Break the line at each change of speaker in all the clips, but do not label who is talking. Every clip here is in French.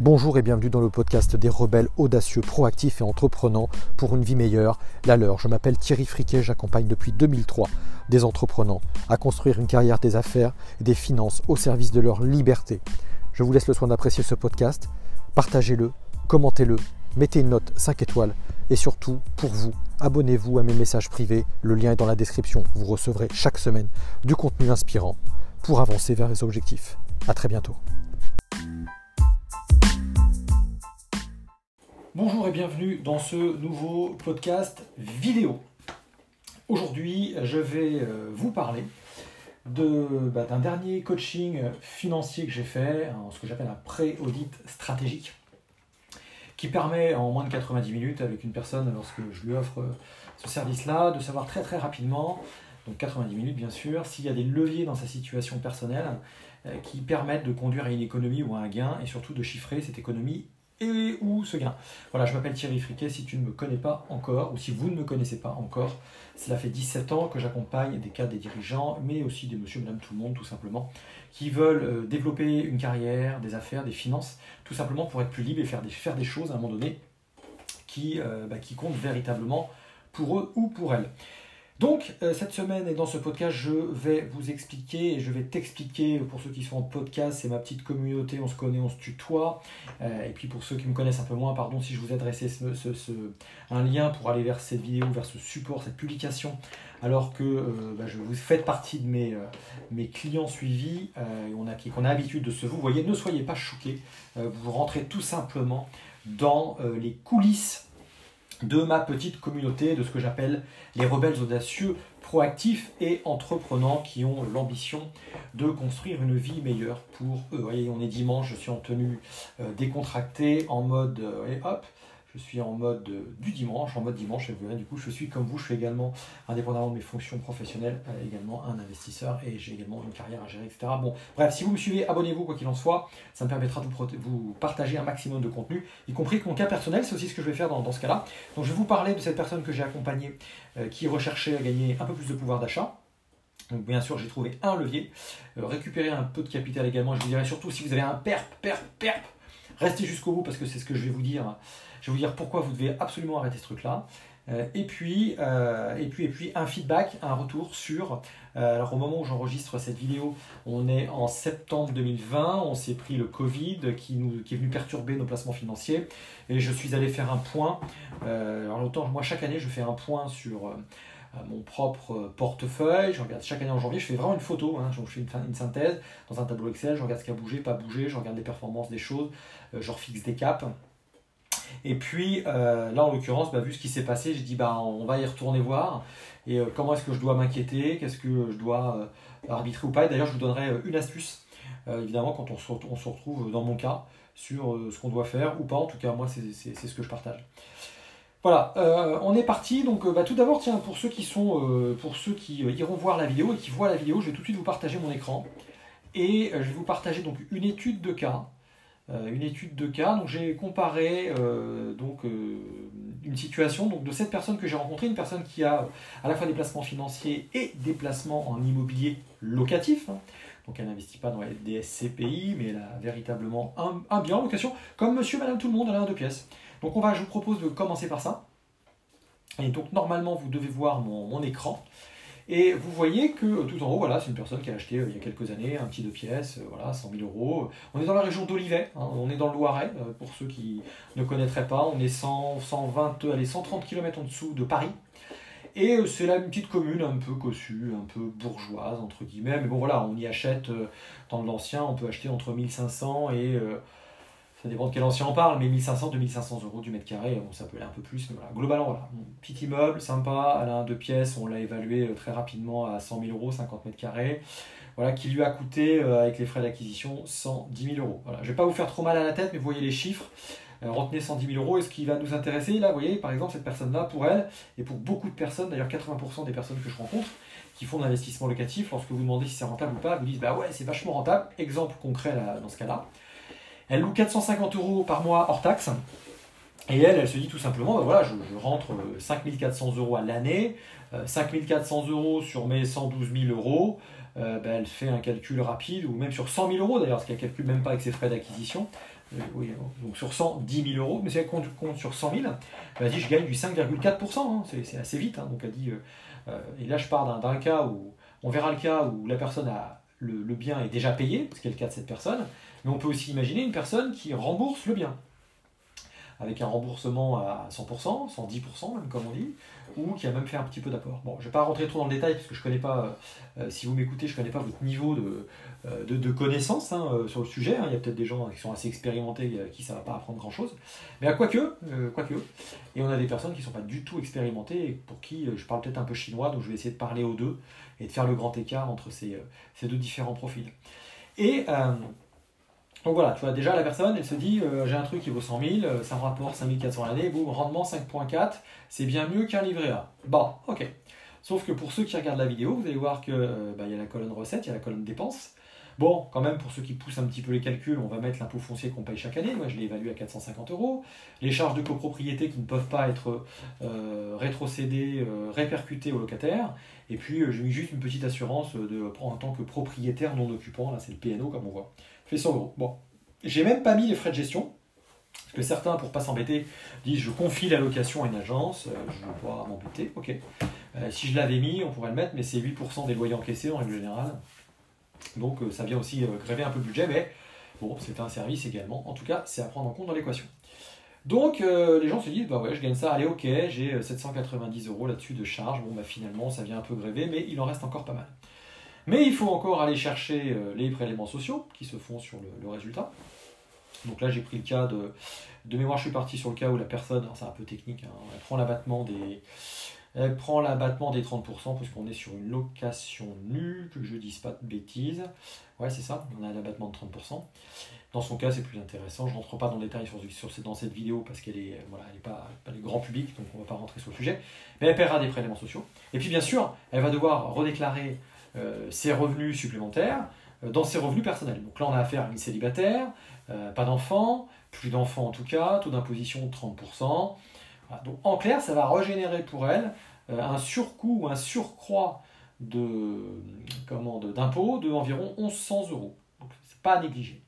Bonjour et bienvenue dans le podcast des rebelles audacieux, proactifs et entreprenants pour une vie meilleure, la leur. Je m'appelle Thierry Friquet, j'accompagne depuis 2003 des entreprenants à construire une carrière des affaires et des finances au service de leur liberté. Je vous laisse le soin d'apprécier ce podcast, partagez-le, commentez-le, mettez une note 5 étoiles et surtout, pour vous, abonnez-vous à mes messages privés, le lien est dans la description. Vous recevrez chaque semaine du contenu inspirant pour avancer vers les objectifs. A très bientôt. Bonjour et bienvenue dans ce nouveau podcast vidéo. Aujourd'hui, je vais euh, vous parler bah, d'un dernier coaching financier que j'ai fait, ce que j'appelle un pré-audit stratégique, qui permet en moins de 90 minutes avec une personne, lorsque je lui offre ce service-là, de savoir très très rapidement, donc 90 minutes bien sûr, s'il y a des leviers dans sa situation personnelle euh, qui permettent de conduire à une économie ou à un gain et surtout de chiffrer cette économie et ou ce gain. Voilà, je m'appelle Thierry Friquet, si tu ne me connais pas encore, ou si vous ne me connaissez pas encore, cela fait 17 ans que j'accompagne des cas des dirigeants, mais aussi des monsieur, madame, tout le monde, tout simplement, qui veulent euh, développer une carrière, des affaires, des finances, tout simplement pour être plus libre et faire des, faire des choses à un moment donné qui, euh, bah, qui comptent véritablement pour eux ou pour elles. Donc, euh, cette semaine et dans ce podcast, je vais vous expliquer et je vais t'expliquer, pour ceux qui sont en podcast, c'est ma petite communauté, on se connaît, on se tutoie. Euh, et puis pour ceux qui me connaissent un peu moins, pardon si je vous ai adressé un lien pour aller vers cette vidéo, vers ce support, cette publication, alors que euh, bah, je vous faites partie de mes, clients suivis, a, qu'on a l'habitude de se vous. voyez, ne soyez pas choqués, vous rentrez tout simplement dans les coulisses de ma petite communauté, de ce que j'appelle les rebelles audacieux, proactifs et entreprenants qui ont l'ambition de construire une vie meilleure pour eux. Vous voyez, on est dimanche, je suis en tenue euh, décontractée, en mode euh, hop, je suis en mode du dimanche, en mode dimanche, et du coup, je suis comme vous, je suis également, indépendamment de mes fonctions professionnelles, euh, également un investisseur et j'ai également une carrière à gérer, etc. Bon, bref, si vous me suivez, abonnez-vous quoi qu'il en soit, ça me permettra de vous, partager un maximum de contenu, y compris mon cas personnel, c'est aussi ce que je vais faire dans, ce cas-là. Donc, je vais vous parler de cette personne que j'ai accompagnée euh, qui recherchait à gagner un peu plus de pouvoir d'achat. Donc bien sûr, j'ai trouvé un levier, euh, récupérer un peu de capital également. Je vous dirais surtout si vous avez un perp, perp, perp, restez jusqu'au bout parce que c'est ce que je vais vous dire. Je vais vous dire pourquoi vous devez absolument arrêter ce truc-là. Euh, et, puis, euh, et, puis, et puis un feedback, un retour sur. Euh, alors au moment où j'enregistre cette vidéo, on est en septembre 2020, on s'est pris le Covid qui, nous, qui est venu perturber nos placements financiers. Et je suis allé faire un point. alors autant, moi chaque année, je fais un point sur mon propre portefeuille. Je regarde chaque année en janvier, je fais vraiment une photo, hein, je fais une, synthèse dans un tableau Excel, je regarde ce qui a bougé, pas bougé, je regarde les performances des choses, je refixe des caps. Et puis euh, là, en l'occurrence, bah, vu ce qui s'est passé, j'ai dit bah, on va y retourner voir. Et euh, comment est-ce que je dois m'inquiéter? Qu'est-ce que je dois euh, arbitrer ou pas? Et d'ailleurs, je vous donnerai une astuce, évidemment, quand on se, retrouve dans mon cas, sur ce qu'on doit faire ou pas. En tout cas, moi, c'est ce que je partage. Voilà, on est parti. Donc, bah, tout d'abord, tiens, pour ceux qui sont, pour ceux qui iront voir la vidéo et qui voient la vidéo, je vais tout de suite vous partager mon écran et je vais vous partager donc une étude de cas une étude de cas. Donc j'ai comparé euh, donc, euh, une situation donc, de cette personne que j'ai rencontrée, une personne qui a à la fois des placements financiers et des placements en immobilier locatif. Hein. Donc elle n'investit pas dans les SCPI, mais elle a véritablement un, bien en location, comme monsieur, madame, tout le monde, elle a un deux pièces. Donc on va, je vous propose de commencer par ça. Et donc normalement, vous devez voir mon écran. Et vous voyez que euh, tout en haut, voilà, c'est une personne qui a acheté euh, il y a quelques années un petit deux pièces, euh, voilà, 100 000 euros. On est dans la région d'Olivet, hein, on est dans le Loiret, pour ceux qui ne connaîtraient pas. On est 100, 120, allez, 130 km en dessous de Paris. Et c'est là une petite commune un peu cossue, un peu bourgeoise, entre guillemets. Mais bon, voilà, on y achète, dans l'ancien, on peut acheter entre 1500 et ça dépend de quel ancien on parle, mais 1500-2500 euros du mètre carré, bon, ça peut aller un peu plus, mais voilà. Globalement, voilà. petit immeuble, sympa, un deux pièces, on l'a évalué euh, très rapidement à 100 000 euros, 50 mètres carrés, voilà, qui lui a coûté, euh, avec les frais d'acquisition, 110 000 euros. Voilà. Je ne vais pas vous faire trop mal à la tête, mais vous voyez les chiffres. Euh, retenez 110 000 euros. Et ce qui va nous intéresser, là, vous voyez, par exemple, cette personne-là, pour elle, et pour beaucoup de personnes, d'ailleurs 80% des personnes que je rencontre, qui font de l'investissement locatif, lorsque vous demandez si c'est rentable ou pas, vous disent, bah ouais, c'est vachement rentable. Exemple concret dans ce cas-là. Elle loue 450 euros par mois hors taxe. Et elle, elle se dit tout simplement, bah voilà, je, rentre 5400 euh, euros à l'année, 5400 euh, euros sur mes 112 000 euros, euh, bah, elle fait un calcul rapide, ou même sur 100 000 euros d'ailleurs, parce qu'elle ne calcule même pas avec ses frais d'acquisition, donc sur 100, 10 000 euros, mais si elle compte, sur 100 000, elle dit je gagne du 5,4%, hein, c'est assez vite. Hein. elle et là je pars d'un cas où, on verra le cas où la personne a le, le bien est déjà payé, ce qui est le cas de cette personne, mais on peut aussi imaginer une personne qui rembourse le bien avec un remboursement à 100%, 110% même comme on dit, ou qui a même fait un petit peu d'apport. Bon, je ne vais pas rentrer trop dans le détail parce que je connais pas, euh, si vous m'écoutez, je ne connais pas votre niveau de, euh, connaissance hein, euh, sur le sujet. Hein. Il y a peut-être des gens qui sont assez expérimentés qui ça ne va pas apprendre grand-chose. Mais à quoi que, quoi que. Et on a des personnes qui ne sont pas du tout expérimentées et pour qui je parle peut-être un peu chinois, donc je vais essayer de parler aux deux et de faire le grand écart entre ces, ces deux différents profils. Et donc voilà, tu vois, déjà la personne, elle se dit, euh, j'ai un truc qui vaut 100 000, euh, ça me rapporte 5 400 l'année, rendement 5.4, c'est bien mieux qu'un livret A. Bon, ok. Sauf que pour ceux qui regardent la vidéo, vous allez voir qu'il euh, bah, y a la colonne recette, il y a la colonne dépenses. Bon, quand même, pour ceux qui poussent un petit peu les calculs, on va mettre l'impôt foncier qu'on paye chaque année. Moi, je l'ai évalué à 450 euros. Les charges de copropriété qui ne peuvent pas être rétrocédées, répercutées aux locataires. Et puis, j'ai mis juste une petite assurance de, en tant que propriétaire non occupant. Là, c'est le PNO, comme on voit 100 euros. Bon, j'ai même pas mis les frais de gestion. Parce que certains, pour pas s'embêter, disent je confie la location à une agence, euh, je vais pas m'embêter. Ok. Euh, si je l'avais mis, on pourrait le mettre, mais c'est 8% des loyers encaissés en règle générale. Donc euh, ça vient aussi gréver un peu le budget, mais bon, c'est un service également. En tout cas, c'est à prendre en compte dans l'équation. Donc les gens se disent, bah ouais, je gagne ça, allez, ok, j'ai 790 euros là-dessus de charge. Bon, bah finalement, ça vient un peu gréver, mais il en reste encore pas mal. Mais il faut encore aller chercher euh, les prélèvements sociaux qui se font sur le, résultat. Donc là, j'ai pris le cas de, de mémoire, je suis parti sur le cas où la personne, c'est un peu technique, hein, elle prend l'abattement des, elle prend l'abattement des 30% puisqu'on est sur une location nue, que je dise pas de bêtises. Ouais, c'est ça, on a un abattement de 30%. Dans son cas, c'est plus intéressant. Je ne rentre pas dans le détail sur, sur, dans cette vidéo parce qu'elle est, voilà, pas, pas du grand public, donc on ne va pas rentrer sur le sujet. Mais elle paiera des prélèvements sociaux. Et puis, bien sûr, elle va devoir redéclarer ses revenus supplémentaires euh, dans ses revenus personnels. Donc là, on a affaire à une célibataire, euh, pas d'enfants, plus d'enfants en tout cas, taux d'imposition de 30%. Donc en clair, ça va régénérer pour elle un surcoût ou un surcroît de d'impôt de environ 1100 euros. Donc c'est pas à négliger.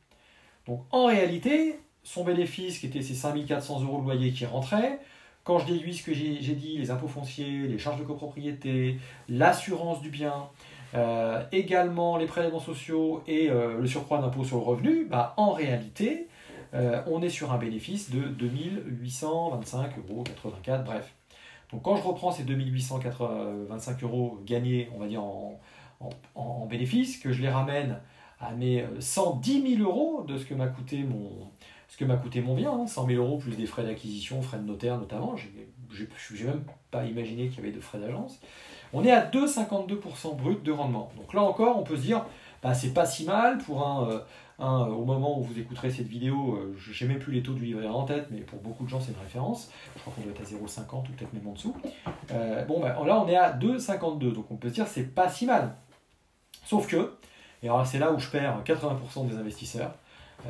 Donc en réalité, son bénéfice qui était ces 5400 euros de loyer qui rentrait, quand je déduis ce que j'ai dit, les impôts fonciers, les charges de copropriété, l'assurance du bien, euh, également les prélèvements sociaux et euh, le surcroît d'impôt sur le revenu, bah, en réalité, euh, on est sur un bénéfice de 2825,84 euros, bref. Donc quand je reprends ces 2825 euros gagnés, on va dire en, en, bénéfice, que je les ramène à mes 110 000 euros de ce que m'a coûté mon, ce que m'a coûté mon bien, 100 hein, 000 euros plus des frais d'acquisition, frais de notaire notamment, je n'ai même pas imaginé qu'il y avait de frais d'agence. On est à 2,52% brut de rendement. Donc là encore, on peut se dire, bah, c'est pas si mal pour un, euh, un, au moment où vous écouterez cette vidéo, euh, je n'ai même plus les taux du livret en tête, mais pour beaucoup de gens, c'est une référence. Je crois qu'on doit être à 0,50 ou peut-être même en dessous. Euh, bon, bah, là, on est à 2,52, donc on peut se dire, c'est pas si mal. Sauf que, et alors c'est là où je perds 80% des investisseurs,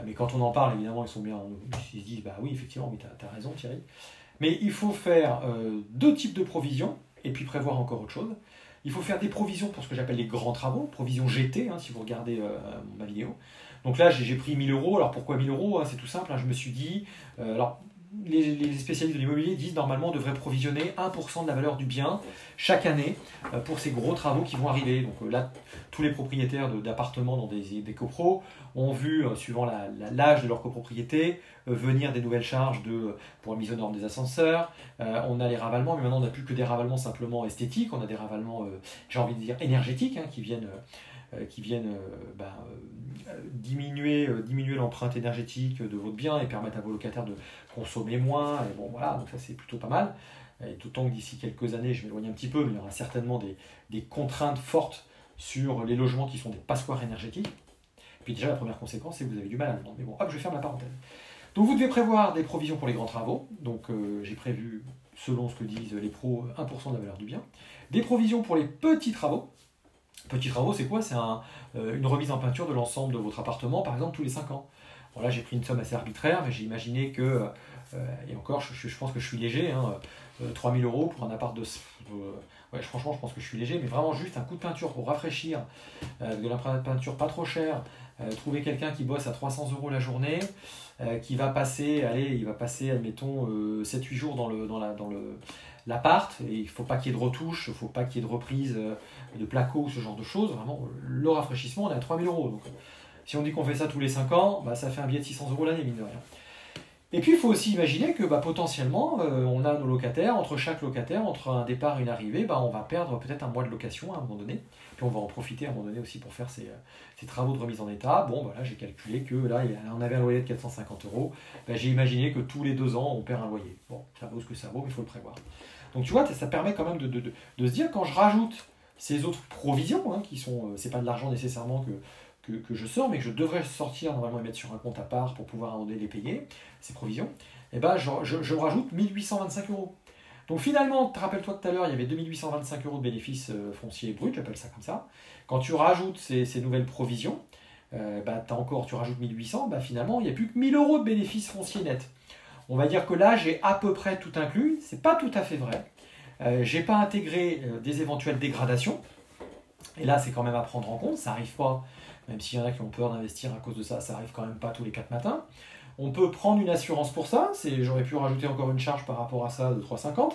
mais quand on en parle, évidemment, ils sont bien, ils se disent, bah oui, effectivement, mais tu as, raison Thierry. Mais il faut faire deux types de provisions et puis prévoir encore autre chose. Il faut faire des provisions pour ce que j'appelle les grands travaux, provisions GT, hein, si vous regardez euh, ma vidéo. Donc là, j'ai pris 1000 euros. Alors pourquoi 1000 euros hein, C'est tout simple. Hein, je me suis dit, euh, les, spécialistes de l'immobilier disent normalement on devrait provisionner 1% de la valeur du bien chaque année euh, pour ces gros travaux qui vont arriver. Donc euh, là, tous les propriétaires d'appartements dans des, des copros ont vu, euh, suivant l'âge de leur copropriété, venir des nouvelles charges de, pour la mise aux normes des ascenseurs. on a les ravalements, mais maintenant on n'a plus que des ravalements simplement esthétiques, on a des ravalements, j'ai envie de dire, énergétiques hein, qui viennent qui viennent euh, bah, euh, diminuer, diminuer l'empreinte énergétique de votre bien et permettre à vos locataires de consommer moins. Et bon, voilà, donc ça c'est plutôt pas mal. Et d'autant que d'ici quelques années, je m'éloigne un petit peu, mais il y aura certainement des, des, contraintes fortes sur les logements qui sont des passoires énergétiques. Puis déjà, la première conséquence, c'est que vous avez du mal à le vendre. Mais bon, hop, je ferme la parenthèse. Donc vous devez prévoir des provisions pour les grands travaux. Donc j'ai prévu, selon ce que disent les pros, 1% de la valeur du bien. Des provisions pour les petits travaux. Petits travaux, c'est quoi? C'est euh, une remise en peinture de l'ensemble de votre appartement, par exemple, tous les 5 ans. Bon, là, j'ai pris une somme assez arbitraire, mais j'ai imaginé que, euh, et encore, je, pense que je suis léger, hein, 3000 euros pour un appart de... Franchement, je pense que je suis léger, mais vraiment juste un coup de peinture pour rafraîchir, de la peinture pas trop chère, trouver quelqu'un qui bosse à 300 euros la journée, qui va passer, allez, il va passer, admettons, 7-8 jours dans le, dans la, dans le, l'appart, et il ne faut pas qu'il y ait de retouches, il ne faut pas qu'il y ait de reprise de placo, ce genre de choses. Vraiment, le rafraîchissement, on est à 3000 euros. Donc, si on dit qu'on fait ça tous les 5 ans, bah, ça fait un billet de 600 euros l'année, mine de rien. Et puis il faut aussi imaginer que bah, potentiellement, euh, on a nos locataires, entre chaque locataire, entre un départ et une arrivée, bah, on va perdre peut-être un mois de location à un moment donné. Puis on va en profiter à un moment donné aussi pour faire ces, euh, travaux de remise en état. Bon, voilà, j'ai calculé que là, on avait un loyer de 450 euros. Bah, j'ai imaginé que tous les deux ans, on perd un loyer. Bon, ça vaut ce que ça vaut, mais il faut le prévoir. Donc tu vois, ça permet quand même de, de, se dire, quand je rajoute ces autres provisions, hein, qui sont, euh, c'est pas de l'argent nécessairement que, que, je sors, mais que je devrais sortir normalement et mettre sur un compte à part pour pouvoir en les payer, ces provisions, et eh ben je, je, rajoute 1825 euros. Donc finalement, rappelle-toi tout à l'heure, il y avait 2825 euros de bénéfices euh, fonciers bruts, j'appelle ça comme ça. Quand tu rajoutes ces, ces nouvelles provisions, euh, bah, as encore, tu rajoutes 1800, bah, finalement, il n'y a plus que 1000 euros de bénéfices fonciers nets. On va dire que là, j'ai à peu près tout inclus. C'est pas tout à fait vrai. Euh, j'ai pas intégré euh, des éventuelles dégradations. Et là, c'est quand même à prendre en compte. Ça n'arrive pas même s'il y en a qui ont peur d'investir à cause de ça, ça arrive quand même pas tous les 4 matins. On peut prendre une assurance pour ça, j'aurais pu rajouter encore une charge par rapport à ça de 3,50.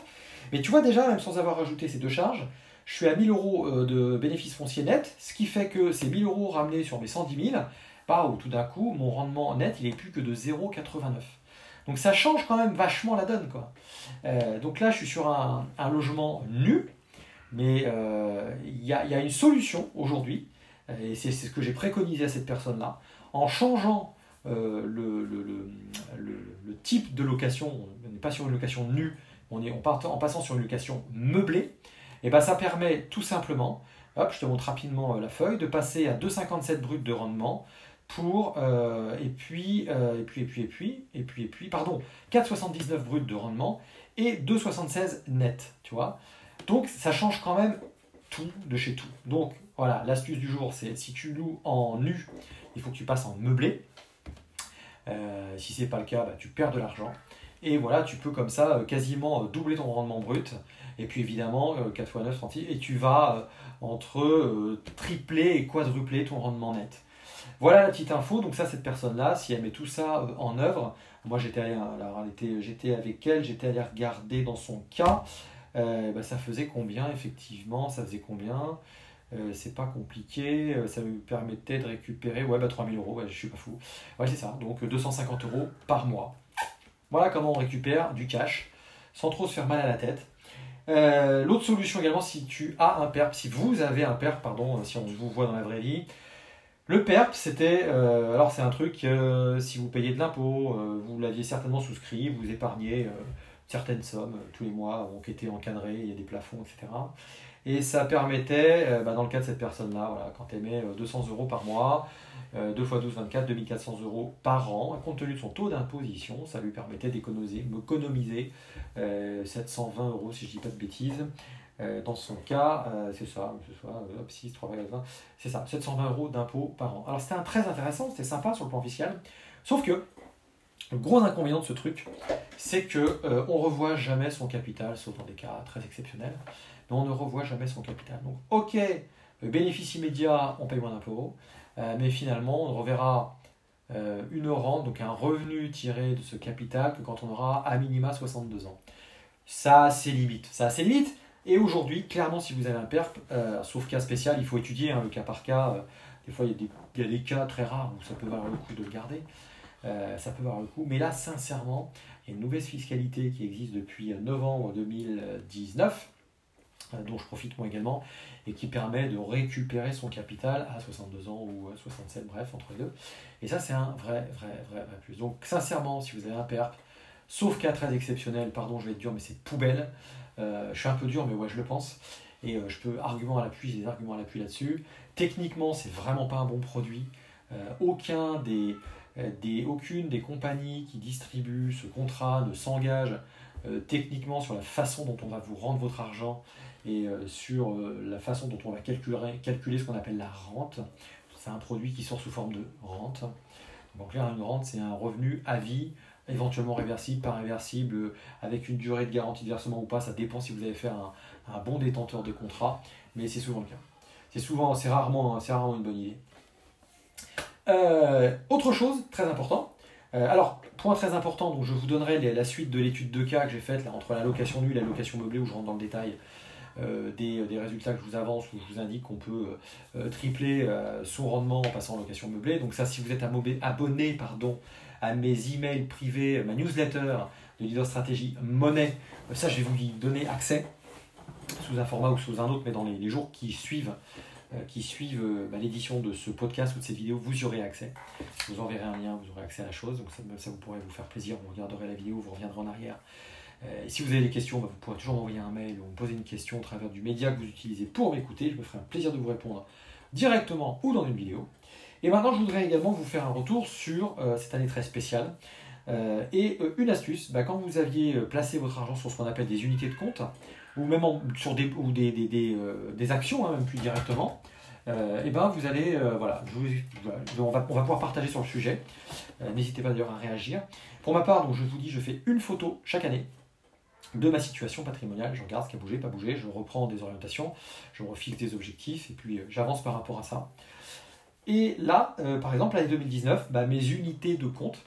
Mais tu vois déjà, même sans avoir rajouté ces deux charges, je suis à 1000 euros euh, de bénéfices fonciers net, ce qui fait que ces 1000 euros ramenés sur mes 110 000, bah, tout d'un coup, mon rendement net, il est plus que de 0,89. Donc ça change quand même vachement la donne. Euh, donc là, je suis sur un, logement nu, mais euh, il y, a une solution aujourd'hui et c'est ce que j'ai préconisé à cette personne-là, en changeant euh, le, le, le, type de location, on n'est pas sur une location nue, on est en, en passant sur une location meublée, et ben ça permet tout simplement, hop, je te montre rapidement euh, la feuille, de passer à 2,57 brut de rendement pour, euh, et, puis, et puis, et puis, et puis, et puis, et puis, pardon, 4,79 brut de rendement et 2,76 net, tu vois. Donc ça change quand même tout de chez tout. Donc voilà, l'astuce du jour, c'est si tu loues en nu, il faut que tu passes en meublé. Euh, si ce n'est pas le cas, bah, tu perds de l'argent. Et voilà, tu peux comme ça euh, quasiment euh, doubler ton rendement brut. Et puis évidemment, 4 x 9, 30, et tu vas entre tripler et quadrupler ton rendement net. Voilà la petite info. Donc ça, cette personne-là, si elle met tout ça en œuvre, moi j'étais allé, j'étais avec elle, j'étais allé regarder dans son cas. Bah, ça faisait combien effectivement? Ça faisait combien? Euh, c'est pas compliqué, euh, ça me permettait de récupérer, ouais, bah 3000 euros, je suis pas fou. Ouais, c'est ça, donc 250 euros par mois. Voilà comment on récupère du cash sans trop se faire mal à la tête. L'autre solution également, si tu as un PERP, si vous avez un PERP, pardon, si on vous voit dans la vraie vie, le PERP, c'était, alors c'est un truc, si vous payez de l'impôt, vous l'aviez certainement souscrit, vous épargnez certaines sommes euh, tous les mois ont été encadrées, il y a des plafonds, etc. Et ça permettait, euh, bah, dans le cas de cette personne-là, voilà, quand elle met 200 euros par mois, 2 x 12, 24, 2400 euros par an, compte tenu de son taux d'imposition, ça lui permettait d'économiser, 720 euh, euros, si je ne dis pas de bêtises. dans son cas, c'est ça, ce soit, 6, 3, 20, c'est ça, 720 euros d'impôt par an. Alors c'était très intéressant, c'était sympa sur le plan fiscal, sauf que le gros inconvénient de ce truc, c'est que euh, on revoit jamais son capital, sauf dans des cas très exceptionnels, mais on ne revoit jamais son capital. Donc, ok, bénéfice immédiat, on paye moins d'impôts, euh, mais finalement, on reverra euh, une rente, donc un revenu tiré de ce capital, que quand on aura à minima 62 ans. Ça, c'est limite. Ça, c'est limite. Et aujourd'hui, clairement, si vous avez un PERP, sauf cas spécial, il faut étudier hein, le cas par cas. des fois, a il y, a des, cas très rares où ça peut valoir le coup de le garder. Euh, ça peut avoir le coup. Mais là, sincèrement, il y a une nouvelle fiscalité qui existe depuis novembre 2019, euh, dont je profite moi également, et qui permet de récupérer son capital à 62 ans ou à 67, bref, entre les deux. Et ça, c'est un vrai, vrai, vrai, vrai plus. Donc, sincèrement, si vous avez un PERP, sauf cas très exceptionnel, pardon, je vais être dur, mais c'est poubelle. Euh, je suis un peu dur, mais ouais, je le pense. Et je peux, argument à l'appui, j'ai des arguments à l'appui là-dessus. Techniquement, c'est vraiment pas un bon produit. aucun des, euh, des, aucune des compagnies qui distribuent ce contrat ne s'engage euh, techniquement sur la façon dont on va vous rendre votre argent et euh, sur la façon dont on va calculer, ce qu'on appelle la rente. C'est un produit qui sort sous forme de rente. Donc là, une rente, c'est un revenu à vie éventuellement réversible, pas réversible, avec une durée de garantie de versement ou pas, ça dépend si vous avez fait un, bon détenteur de contrat, mais c'est souvent le cas. C'est souvent, c'est rarement, c'est rarement une bonne idée. Euh, autre chose très important. Euh, alors, point très important, donc je vous donnerai la suite de l'étude de cas que j'ai faite entre la location nue et la location meublée, où je rentre dans le détail euh, des, résultats que je vous avance, où je vous indique qu'on peut tripler son rendement en passant en location meublée. Donc ça, si vous êtes abonné pardon, à mes emails privés, ma newsletter de Leader Stratégie Monnaie, ça, je vais vous y donner accès sous un format ou sous un autre, mais dans les jours qui suivent qui suivent euh, bah, l'édition de ce podcast ou de cette vidéo, vous y aurez accès. Je vous enverrai un lien, vous aurez accès à la chose, donc ça, ça vous pourrez vous faire plaisir, vous regarderez la vidéo, vous reviendrez en arrière. Euh, et si vous avez des questions, bah, vous pourrez toujours m'envoyer un mail ou me poser une question au travers du média que vous utilisez pour m'écouter. Je me ferai un plaisir de vous répondre directement ou dans une vidéo. Et maintenant, je voudrais également vous faire un retour sur cette année très spéciale. et une astuce, bah, quand vous aviez placé votre argent sur ce qu'on appelle des unités de compte, ou même sur des, ou des, des, des, euh, actions, hein, même plus directement, et euh, eh ben vous allez, euh, voilà, on, va, on va pouvoir partager sur le sujet. N'hésitez pas d'ailleurs à réagir. Pour ma part, donc, je vous dis, je fais une photo chaque année de ma situation patrimoniale. Je regarde ce qui a bougé, pas bougé, je reprends des orientations, je refixe des objectifs et puis j'avance par rapport à ça. Et là, par exemple, l'année 2019, bah, mes unités de compte,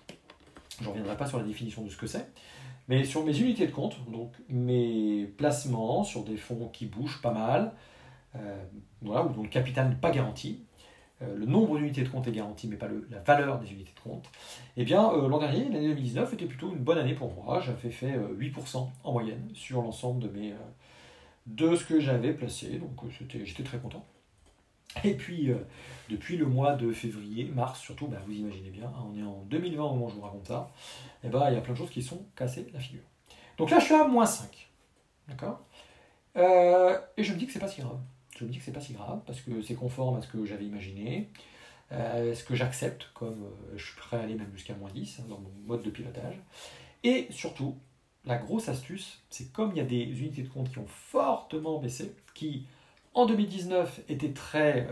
je ne reviendrai pas sur la définition de ce que c'est, mais sur mes unités de compte, donc mes placements sur des fonds qui bougent pas mal, euh, voilà, dont le capital n'est pas garanti, euh, le nombre d'unités de compte est garanti, mais pas la valeur des unités de compte, eh bien euh, l'an dernier, l'année 2019, était plutôt une bonne année pour moi. J'avais fait 8% en moyenne sur l'ensemble de, mes, de ce que j'avais placé, donc j'étais très content. Et puis, depuis le mois de février, mars surtout, bah, vous imaginez bien, hein, on est en 2020 au moment où je vous raconte ça, et eh ben, il y a plein de choses qui sont cassées la figure. Donc là, je suis à moins 5. D'accord? Euh, Et je me dis que c'est pas si grave. Je me dis que c'est pas si grave parce que c'est conforme à ce que j'avais imaginé, euh, ce que j'accepte, comme euh, je suis prêt à aller même jusqu'à moins 10 hein, dans mon mode de pilotage. Et surtout, la grosse astuce, c'est comme il y a des unités de compte qui ont fortement baissé, qui en 2019 étaient très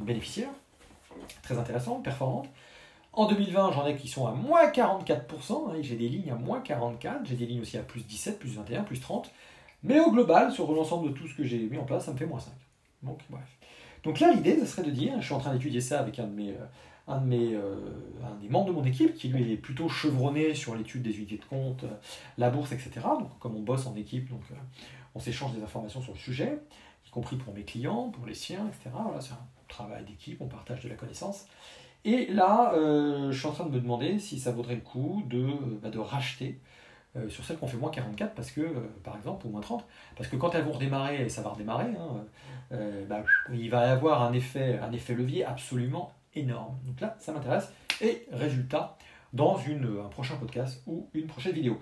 bénéficiaires, très intéressantes, performantes, en 2020, j'en ai qui sont à moins 44%, hein, j'ai des lignes à moins 44, j'ai des lignes aussi à plus 17, plus 21, plus 30. Mais au global, sur l'ensemble de tout ce que j'ai mis en place, ça me fait moins 5. Donc, bref. Donc là, l'idée, ce serait de dire, je suis en train d'étudier ça avec un de mes, euh, un de mes, euh, un des membres de mon équipe, qui lui est plutôt chevronné sur l'étude des unités de compte, euh, la bourse, etc. Donc comme on bosse en équipe, donc on s'échange des informations sur le sujet, compris pour mes clients, pour les siens, etc. Voilà, c'est un travail d'équipe, on partage de la connaissance. Et là, euh, je suis en train de me demander si ça vaudrait le coup de, bah, de racheter euh, sur celles qu'on fait moins 44, parce que, euh, par exemple, ou moins 30, parce que quand elles vont redémarrer, ça va redémarrer, hein, bah, il va y avoir un effet, un effet levier absolument énorme. Donc là, ça m'intéresse. Et résultat, dans une, un prochain podcast ou une prochaine vidéo.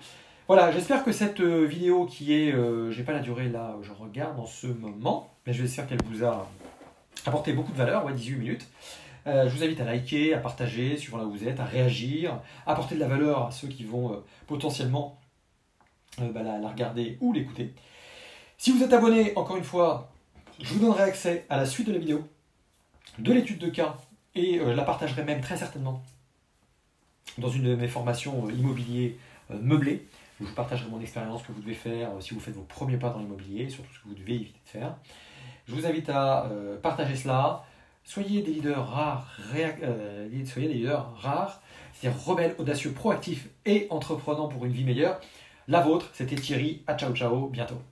Voilà, j'espère que cette vidéo qui est, j'ai pas la durée là, je regarde en ce moment, mais j'espère qu'elle vous a apporté beaucoup de valeur, ouais, 18 minutes. Euh, je vous invite à liker, à partager, suivant là où vous êtes, à réagir, apporter de la valeur à ceux qui vont euh, potentiellement euh, bah, la, regarder ou l'écouter. Si vous êtes abonné, encore une fois, je vous donnerai accès à la suite de la vidéo, de l'étude de cas, et je la partagerai même très certainement dans une de mes formations immobilier meublé, où je vous partagerai mon expérience que vous devez faire si vous faites vos premiers pas dans l'immobilier, surtout ce que vous devez éviter de faire. Je vous invite à partager cela, Soyez des leaders rares, euh, des rares, c'est-à-dire rebelles, audacieux, proactifs et entreprenants pour une vie meilleure. La vôtre, c'était Thierry. À ciao ciao, bientôt.